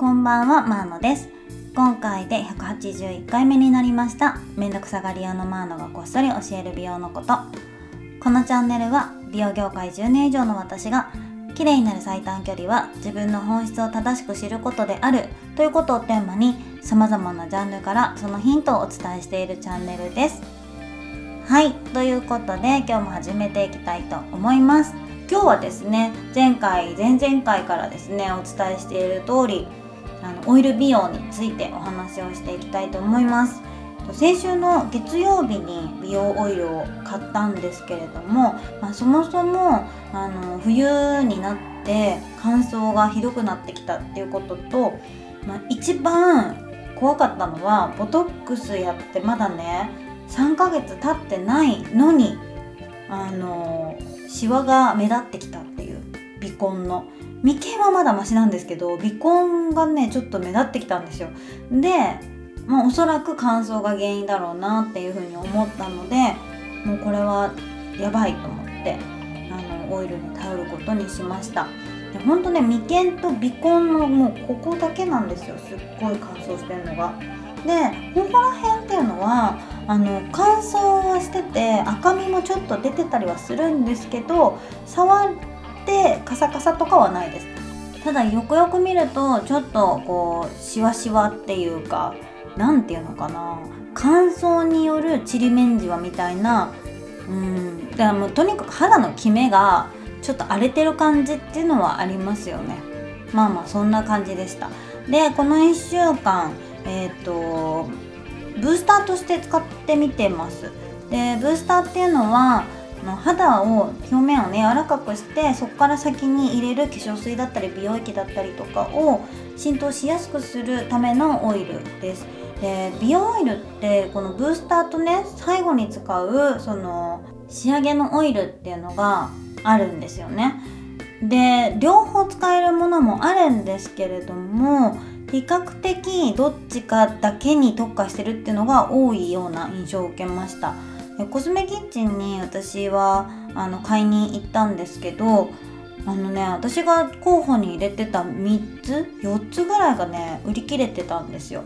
こんばんはマーノです。今回で181回目になりました。めんどくさがり屋のマーノがこっそり教える美容のこと。このチャンネルは美容業界10年以上の私が綺麗になる最短距離は自分の本質を正しく知ることであるということをテーマに様々なジャンルからそのヒントをお伝えしているチャンネルです。はいということで今日も始めていきたいと思います。今日はですね前回前々回からですねお伝えしている通りあのオイル美容についてお話をしていきたいと思います。先週の月曜日に美容オイルを買ったんですけれども、まあ、そもそもあの冬になって乾燥がひどくなってきたっていうことと、まあ、一番怖かったのはボトックスやってまだね3ヶ月経ってないのにあのシワが目立ってきたっていう鼻根の眉間はまだマシなんですけど鼻根がねちょっと目立ってきたんですよ。で、まあ、おそらく乾燥が原因だろうなっていうふうに思ったのでもうこれはやばいと思ってあのオイルに頼ることにしました。でほんとね眉間と鼻根のもうここだけなんですよ。すっごい乾燥してるのが。でここら辺っていうのはあの乾燥はしてて赤みもちょっと出てたりはするんですけど触ってカサカサとかはないです。ただよくよく見るとちょっとこうシワシワっていうか何て言うのかな。乾燥によるちりめんじわみたいなうん。だからもうとにかく肌のキメがちょっと荒れてる感じっていうのはありますよね。まあまあそんな感じでした。でこの1週間えっ、ー、とブースターとして使ってみてます。でブースターっていうのはの肌を表面をね柔らかくしてそこから先に入れる化粧水だったり美容液だったりとかを浸透しやすくするためのオイルです。で美容オイルってこのブースターとね最後に使うその仕上げのオイルっていうのがあるんですよね。で両方使えるものもあるんですけれども比較的どっちかだけに特化してるっていうのが多いような印象を受けました。コスメキッチンに私はあの買いに行ったんですけどあのね私が候補に入れてた3つ4つぐらいがね売り切れてたんですよ。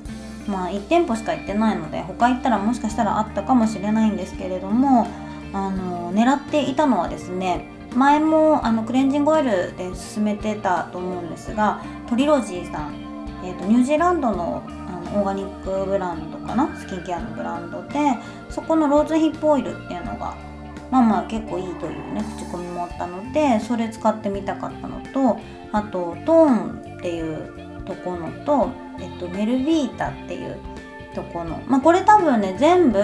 まあ1店舗しか行ってないので他行ったらもしかしたらあったかもしれないんですけれどもあの狙っていたのはですね前もあのクレンジングオイルで勧めてたと思うんですがトリロジーさんえーと、ニュージーランドのオーガニックブランドかな？スキンケアのブランドでそこのローズヒップオイルっていうのがまあまあ結構いいというね口コミもあったのでそれ使ってみたかったのとあとトーンっていうとこのと、えっと、メルビータっていうとこのまあこれ多分ね全部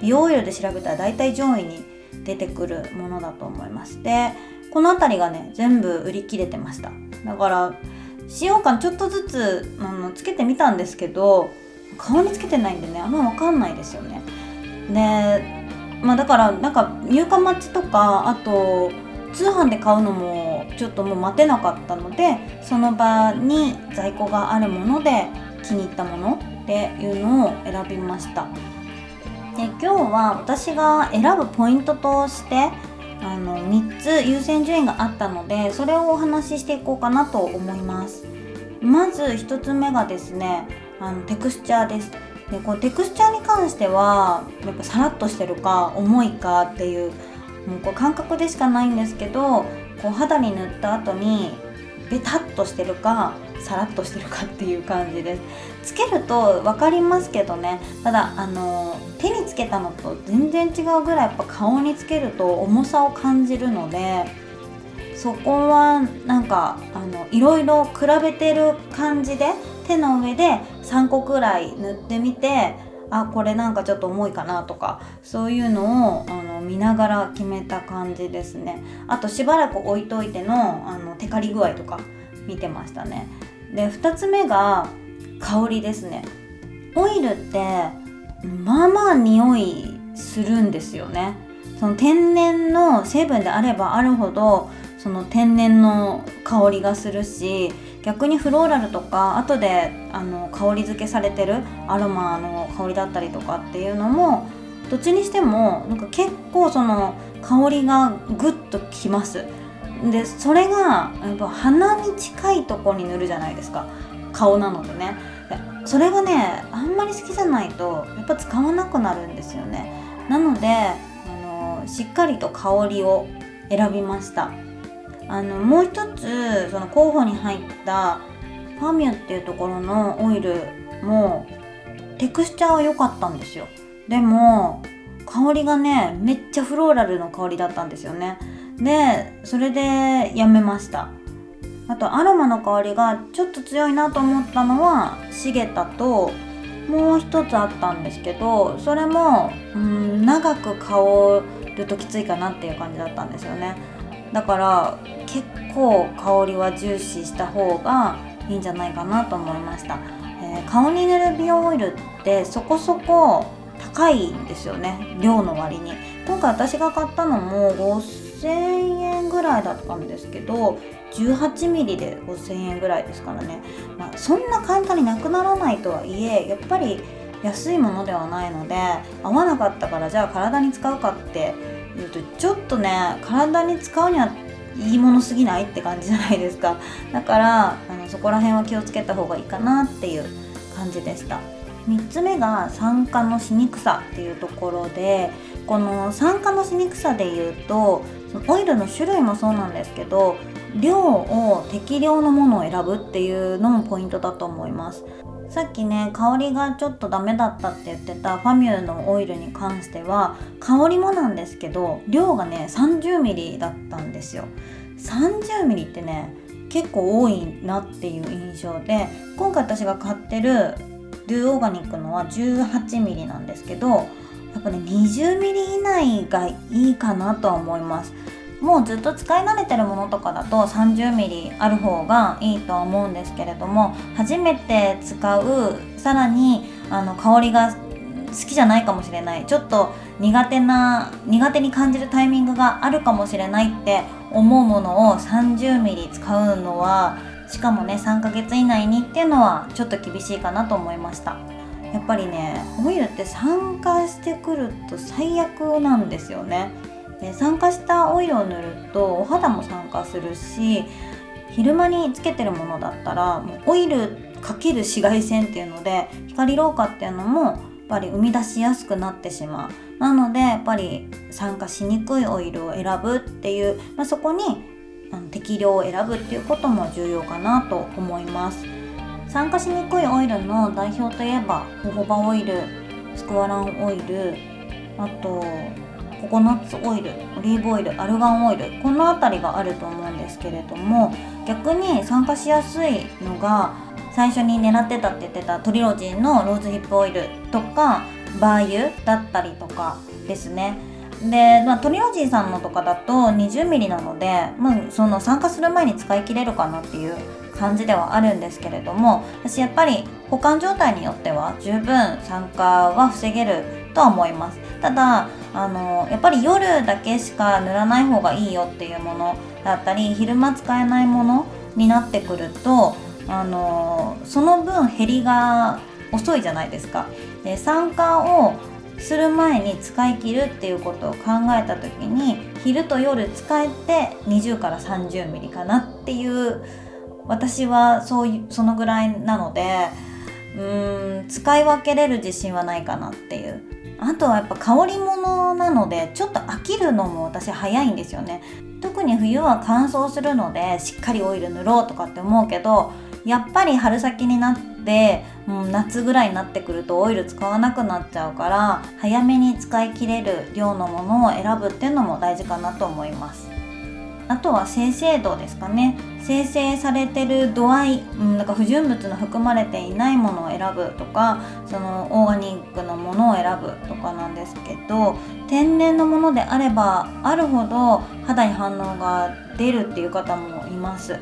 美容オイルで調べたら大体上位に出てくるものだと思いますでこの辺りがね全部売り切れてました。だから使用感ちょっとずつあのつけてみたんですけど顔につけてないんでねあんま分かんないですよね。でまあだからなんか入荷待ちとかあと通販で買うのもちょっともう待てなかったのでその場に在庫があるもので気に入ったものっていうのを選びました。で今日は私が選ぶポイントとしてあの3つ優先順位があったのでそれをお話ししていこうかなと思います。まず1つ目がですねあのテクスチャーです。でこうテクスチャーに関してはやっぱさらっとしてるか重いかっていうもうこう感覚でしかないんですけどこう肌に塗った後にベタっとしてるかさらっとしてるかっていう感じです。つけると分かりますけどね。ただあの手につけたのと全然違うぐらいやっぱ顔につけると重さを感じるのでそこはなんかあのいろいろ比べてる感じで手の上で3個くらい塗ってみてあこれなんかちょっと重いかなとかそういうのをあの見ながら決めた感じですね。あとしばらく置いといてのあのテカリ具合とか見てましたね。で2つ目が香りですね。オイルってまあまあ匂いするんですよね。その天然の成分であればあるほどその天然の香りがするし逆にフローラルとか後であの香り付けされてるアロマの香りだったりとかっていうのもどっちにしてもなんか結構その香りがグッときます。でそれがやっぱ鼻に近いとこに塗るじゃないですか。顔なのでね。それがねあんまり好きじゃないとやっぱ使わなくなるんですよね。なのであのしっかりと香りを選びました。あのもう一つその候補に入ったファミュっていうところのオイルもテクスチャーは良かったんですよ。でも香りがねめっちゃフローラルの香りだったんですよね。でそれでやめました。あとアロマの香りがちょっと強いなと思ったのはシゲタともう一つあったんですけどそれもうん長く香るときついかなっていう感じだったんですよね。だから結構香りは重視した方がいいんじゃないかなと思いました、えー、顔に塗る美容オイルってそこそこ高いんですよね。量の割に。今回私が買ったのも5000円ぐらいだったんですけど 18mm で5000円ぐらいですからね、まあ、そんな簡単になくならないとはいえやっぱり安いものではないので合わなかったからじゃあ体に使うかっていうとちょっとね体に使うにはいいものすぎないって感じじゃないですか。だからあのそこら辺は気をつけた方がいいかなっていう感じでした。3つ目が酸化のしにくさっていうところでこの酸化のしにくさでいうとオイルの種類もそうなんですけど量を適量のものを選ぶっていうのもポイントだと思います。さっきね香りがちょっとダメだったって言ってたファミューのオイルに関しては香りもなんですけど量がね 30ml だったんですよ。30ml ってね結構多いなっていう印象で今回私が買ってるドゥオーガニックのは 18ml なんですけどやっぱね 20ml 以内がいいかなとは思います。もうずっと使い慣れてるものとかだと 30mm ある方がいいとは思うんですけれども初めて使うさらにあの香りが好きじゃないかもしれない。ちょっと苦手な苦手に感じるタイミングがあるかもしれないって思うものを 30mm 使うのはしかもね3ヶ月以内にっていうのはちょっと厳しいかなと思いました。やっぱりねオイルって酸化してくると最悪なんですよね。で酸化したオイルを塗るとお肌も酸化するし昼間につけてるものだったらもうオイルかける紫外線っていうので光老化っていうのもやっぱり生み出しやすくなってしまう。なのでやっぱり酸化しにくいオイルを選ぶっていう、まあ、そこに適量を選ぶっていうことも重要かなと思います。酸化しにくいオイルの代表といえばホホバオイルスクワランオイルあとココナッツオイルオリーブオイルアルガンオイルこの辺りがあると思うんですけれども逆に酸化しやすいのが最初に狙ってたって言ってたトリロジンのローズヒップオイルとかバー油だったりとかですね。で、まあ、トリロジンさんのとかだと 20mm なので、まあ、その酸化する前に使い切れるかなっていう感じではあるんですけれども私やっぱり保管状態によっては十分酸化は防げるとは思いますただあのやっぱり夜だけしか塗らない方がいいよっていうものだったり昼間使えないものになってくるとあのその分減りが遅いじゃないですか。で酸化をする前に使い切るっていうことを考えた時に昼と夜使えて20から30ミリかなっていう私はそういうそのぐらいなのでうーん使い分けれる自信はないかなっていう。あとはやっぱ香り物なのでちょっと飽きるのも私早いんですよね。特に冬は乾燥するのでしっかりオイル塗ろうとかって思うけどやっぱり春先になってもう夏ぐらいになってくるとオイル使わなくなっちゃうから早めに使い切れる量のものを選ぶっていうのも大事かなと思います。あとは精製度ですかね。生成されてる度合い、うん、なんか不純物の含まれていないものを選ぶとかそのオーガニックのものを選ぶとかなんですけど天然のものであればあるほど肌に反応が出るっていう方もいます。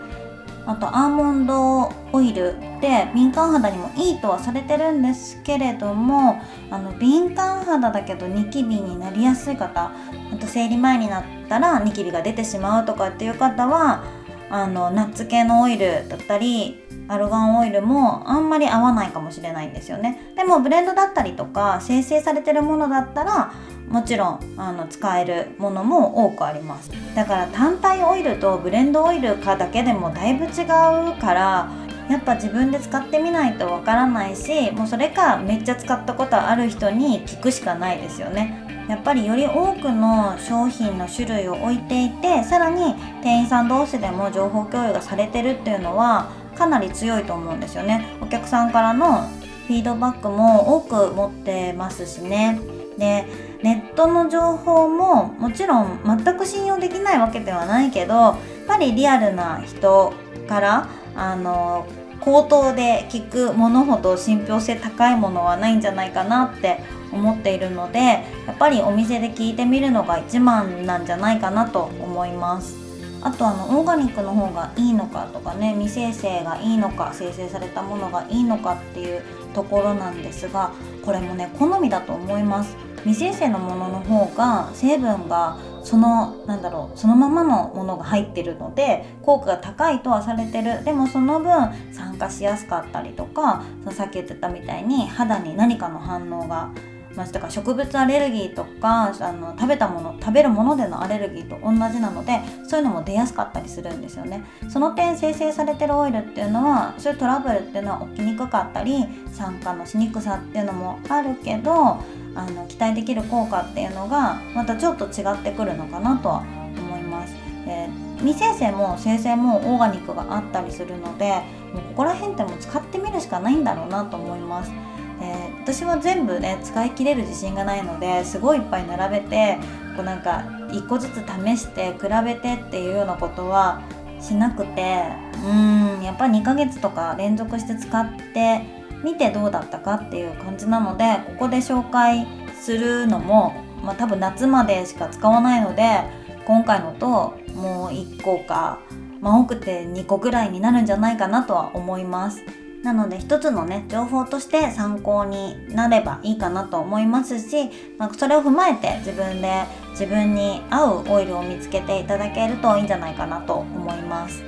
あとアーモンドオイルって敏感肌にもいいとはされてるんですけれどもあの敏感肌だけどニキビになりやすい方あと生理前になったらニキビが出てしまうとかっていう方はあのナッツ系のオイルだったりアルガンオイルもあんまり合わないかもしれないんですよね。でもブレンドだったりとか生成されてるものだったらもちろんあの使えるものも多くあります。だから単体オイルとブレンドオイルかだけでもだいぶ違うからやっぱ自分で使ってみないとわからないしもうそれかめっちゃ使ったことある人に聞くしかないですよね。やっぱりより多くの商品の種類を置いていてさらに店員さん同士でも情報共有がされてるっていうのはかなり強いと思うんですよね。お客さんからのフィードバックも多く持ってますしね。でネットの情報ももちろん全く信用できないわけではないけどやっぱりリアルな人からあの口頭で聞くものほど信憑性高いものはないんじゃないかなって思っているのでやっぱりお店で聞いてみるのが一番なんじゃないかなと思います。あとあのオーガニックの方がいいのかとかね未生成がいいのか生成されたものがいいのかっていうところなんですがこれもね好みだと思います。未生成のものの方が成分がそのなんだろうそのままのものが入ってるので効果が高いとはされてる。でもその分酸化しやすかったりとかさっき言ってたみたいに肌に何かの反応がまあ、だか植物アレルギーとかあの食べたもの食べるものでのアレルギーと同じなのでそういうのも出やすかったりするんですよね。その点生成されてるオイルっていうのはそういうトラブルっていうのは起きにくかったり酸化のしにくさっていうのもあるけどあの期待できる効果っていうのがまたちょっと違ってくるのかなとは思います。えー未生成も生成もオーガニックがあったりするのでもうここら辺ってもう使ってみるしかないんだろうなと思います。えー、私は全部ね使い切れる自信がないのですごいいっぱい並べてこうなんか1個ずつ試して比べてっていうようなことはしなくてうーんやっぱ2ヶ月とか連続して使ってみてどうだったかっていう感じなのでここで紹介するのも、まあ、多分夏までしか使わないので今回のともう1個か、まあ、多くて2個ぐらいになるんじゃないかなとは思います。なので一つのね情報として参考になればいいかなと思いますし、まあ、それを踏まえて自分で自分に合うオイルを見つけていただけるといいんじゃないかなと思います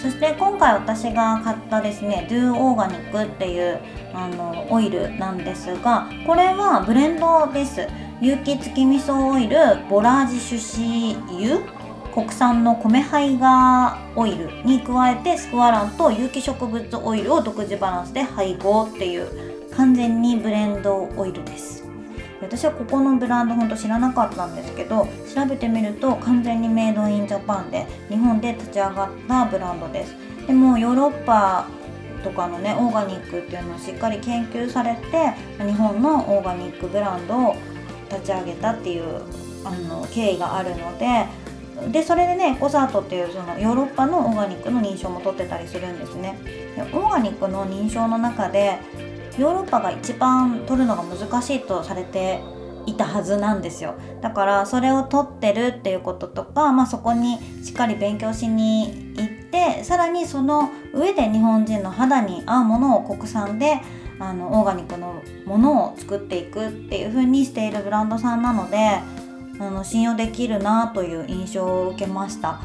そして今回私が買ったですね Do オーガニックっていうあのオイルなんですがこれはブレンドです。有機付き味噌オイルボラージ種子油国産の米胚芽オイルに加えてスクワランと有機植物オイルを独自バランスで配合っていう完全にブレンドオイルです。私はここのブランドほんと知らなかったんですけど調べてみると完全にメイドインジャパンで日本で立ち上がったブランドです。でもヨーロッパとかのねオーガニックっていうのをしっかり研究されて日本のオーガニックブランドを立ち上げたっていうあの経緯があるのででそれでねエコザートっていうそのヨーロッパのオーガニックの認証も取ってたりするんですね。でオーガニックの認証の中でヨーロッパが一番取るのが難しいとされていたはずなんですよ。だからそれを取ってるっていうこととか、まあ、そこにしっかり勉強しに行ってさらにその上で日本人の肌に合うものを国産であのオーガニックのものを作っていくっていう風にしているブランドさんなのであの信用できるなという印象を受けました。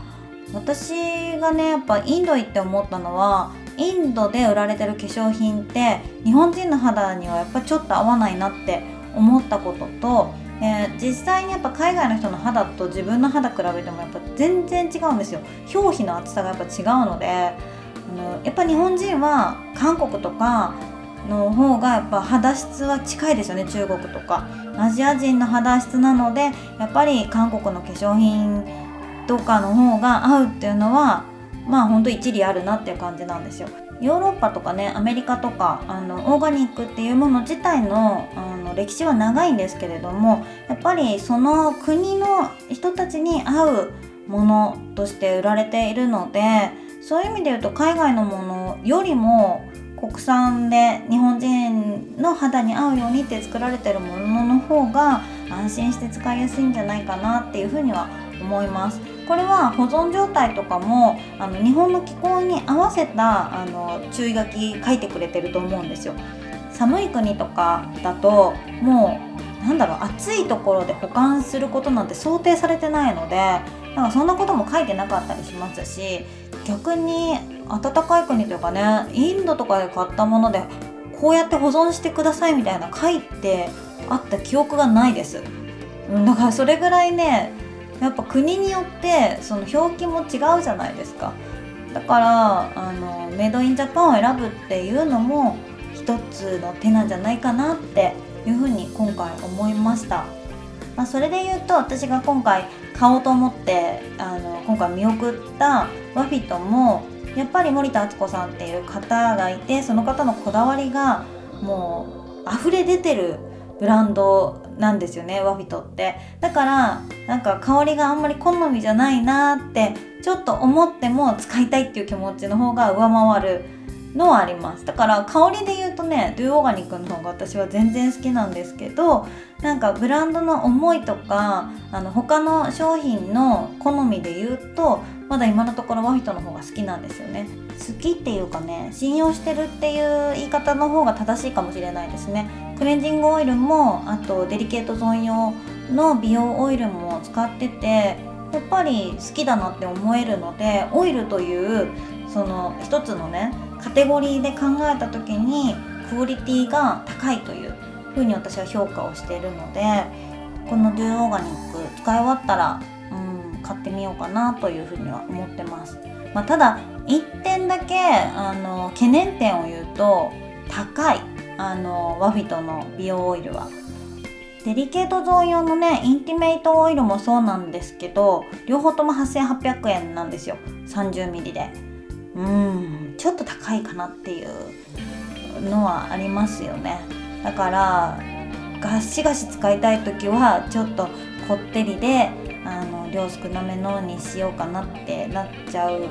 私がねやっぱインド行って思ったのはインドで売られてる化粧品って日本人の肌にはやっぱちょっと合わないなって思ったことと、えー、実際にやっぱ海外の人の肌と自分の肌比べてもやっぱ全然違うんですよ。表皮の厚さがやっぱ違うのであのやっぱ日本人は韓国とかの方がやっぱ肌質は近いですよね中国とか。アジア人の肌質なのでやっぱり韓国の化粧品とかの方が合うっていうのはまあほんと一理あるなっていう感じなんですよヨーロッパとかねアメリカとかあのオーガニックっていうもの自体のあの歴史は長いんですけれどもやっぱりその国の人たちに合うものとして売られているのでそういう意味で言うと海外のものよりも国産で日本人の肌に合うようにって作られてるものの方が安心して使いやすいんじゃないかなっていうふうには思います。これは保存状態とかもあの日本の気候に合わせたあの注意書き書いてくれてると思うんですよ。寒い国とかだともうなんだろう暑いところで保管することなんて想定されてないのでなんかそんなことも書いてなかったりしますし逆に暖かい国というかねインドとかで買ったものでこうやって保存してくださいみたいな書いてあった記憶がないですだからそれぐらいねやっぱ国によってその表記も違うじゃないですか。だからあのメイドインジャパンを選ぶっていうのも一つの手なんじゃないかなっていうふうに今回思いました、まあ、それで言うと私が今回買おうと思ってあの今回見送ったワフィットもやっぱり森田敦子さんっていう方がいてその方のこだわりがもう溢れ出てるブランドなんですよねワフィトって。だからなんか香りがあんまり好みじゃないなってちょっと思っても使いたいっていう気持ちの方が上回るのはあります。だから香りでねドゥオーガニックの方が私は全然好きなんですけどなんかブランドの思いとかあの他の商品の好みで言うとまだ今のところワフィトの方が好きなんですよね。好きっていうかね信用してるっていう言い方の方が正しいかもしれないですね。クレンジングオイルもあとデリケートゾーン用の美容オイルも使っててやっぱり好きだなって思えるのでオイルというその一つのねカテゴリーで考えた時にクオリティが高いというふうに私は評価をしているのでこのデューオーガニック使い終わったら、うん、買ってみようかなというふうには思ってます。まあ、ただ1点だけあの懸念点を言うと高いあのワフィトの美容オイルは。デリケートゾーン用のねインティメイトオイルもそうなんですけど両方とも8800円なんですよ 30ml でうんちょっと高いかなっていうのはありますよね。だからガシガシ使いたい時はちょっとこってりであの量少なめのにしようかなってなっちゃう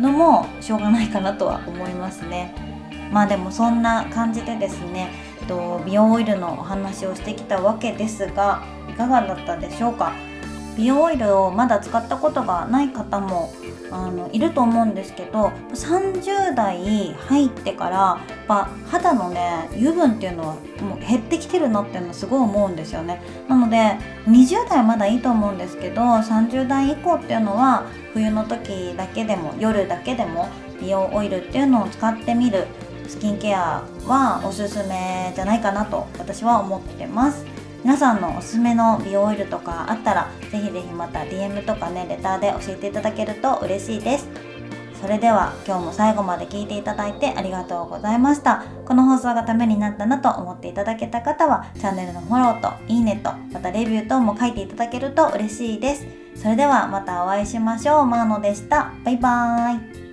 のもしょうがないかなとは思いますね。まあでもそんな感じでですね美容オイルのお話をしてきたわけですがいかがだったでしょうか？美容オイルをまだ使ったことがない方もあのいると思うんですけど30代入ってからやっぱ肌のね油分っていうのはもう減ってきてるなっていうのはすごい思うんですよね。なので20代はまだいいと思うんですけど30代以降っていうのは冬の時だけでも夜だけでも美容オイルっていうのを使ってみるスキンケアはおすすめじゃないかなと私は思ってます。皆さんのおすすめの美容オイルとかあったらぜひぜひまた DM とかねレターで教えていただけると嬉しいです。それでは今日も最後まで聞いていただいてありがとうございました。この放送がためになったなと思っていただけた方はチャンネルのフォローといいねとまたレビュー等も書いていただけると嬉しいです。それではまたお会いしましょう。マーノでした。バイバーイ。